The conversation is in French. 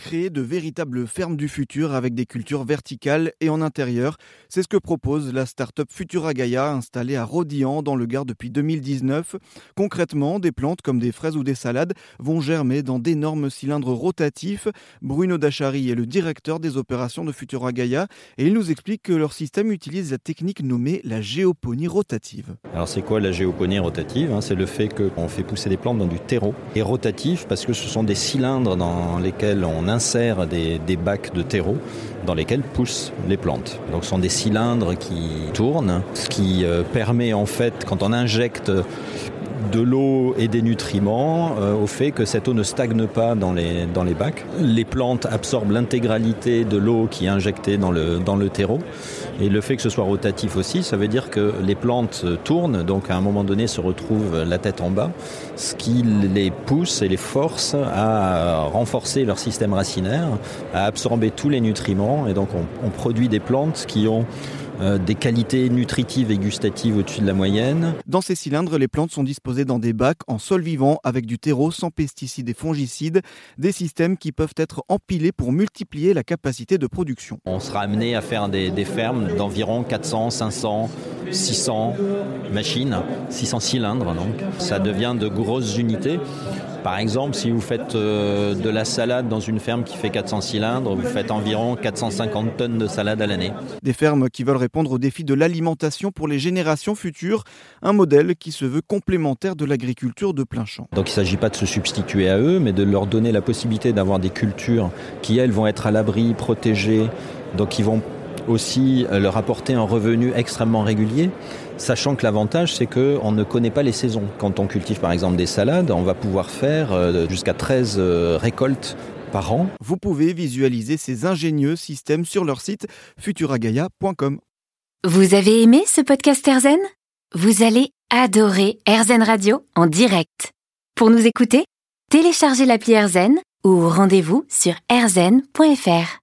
créer de véritables fermes du futur avec des cultures verticales et en intérieur. C'est ce que propose la start-up Futura Gaia installée à Rodian dans le Gard depuis 2019. Concrètement, des plantes comme des fraises ou des salades vont germer dans d'énormes cylindres rotatifs. Bruno Dachary est le directeur des opérations de Futura Gaia et il nous explique que leur système utilise la technique nommée la géoponie rotative. Alors c'est quoi la géoponie rotative hein? C'est le fait qu'on fait pousser des plantes dans du terreau. Et rotatif parce que ce sont des cylindres dans lesquels on insère des, des, bacs de terreau dans lesquels poussent les plantes. Donc ce sont des cylindres qui tournent, ce qui euh, permet en fait, quand on injecte de l'eau et des nutriments euh, au fait que cette eau ne stagne pas dans les, dans les bacs. Les plantes absorbent l'intégralité de l'eau qui est injectée dans le, dans le terreau. Et le fait que ce soit rotatif aussi, ça veut dire que les plantes tournent, donc à un moment donné se retrouvent la tête en bas, ce qui les pousse et les force à renforcer leur système racinaire, à absorber tous les nutriments. Et donc on, on produit des plantes qui ont euh, des qualités nutritives et gustatives au-dessus de la moyenne. Dans ces cylindres, les plantes sont disposées dans des bacs en sol vivant avec du terreau sans pesticides et fongicides, des systèmes qui peuvent être empilés pour multiplier la capacité de production. On sera amené à faire des, des fermes d'environ 400, 500, 600 machines, 600 cylindres donc. Ça devient de grosses unités. Par exemple, si vous faites euh, de la salade dans une ferme qui fait 400 cylindres, vous faites environ 450 tonnes de salade à l'année. Des fermes qui veulent répondre aux défis de l'alimentation pour les générations futures, un modèle qui se veut complémentaire de l'agriculture de plein champ. Donc il ne s'agit pas de se substituer à eux, mais de leur donner la possibilité d'avoir des cultures qui, elles, vont être à l'abri, protégées, donc qui vont aussi euh, leur apporter un revenu extrêmement régulier, sachant que l'avantage c'est qu'on ne connaît pas les saisons. Quand on cultive par exemple des salades, on va pouvoir faire euh, jusqu'à 13 euh, récoltes par an. Vous pouvez visualiser ces ingénieux systèmes sur leur site futuragaia.com. Vous avez aimé ce podcast Erzen Vous allez adorer Erzen Radio en direct. Pour nous écouter, téléchargez l'appli Erzen ou rendez-vous sur erzen.fr.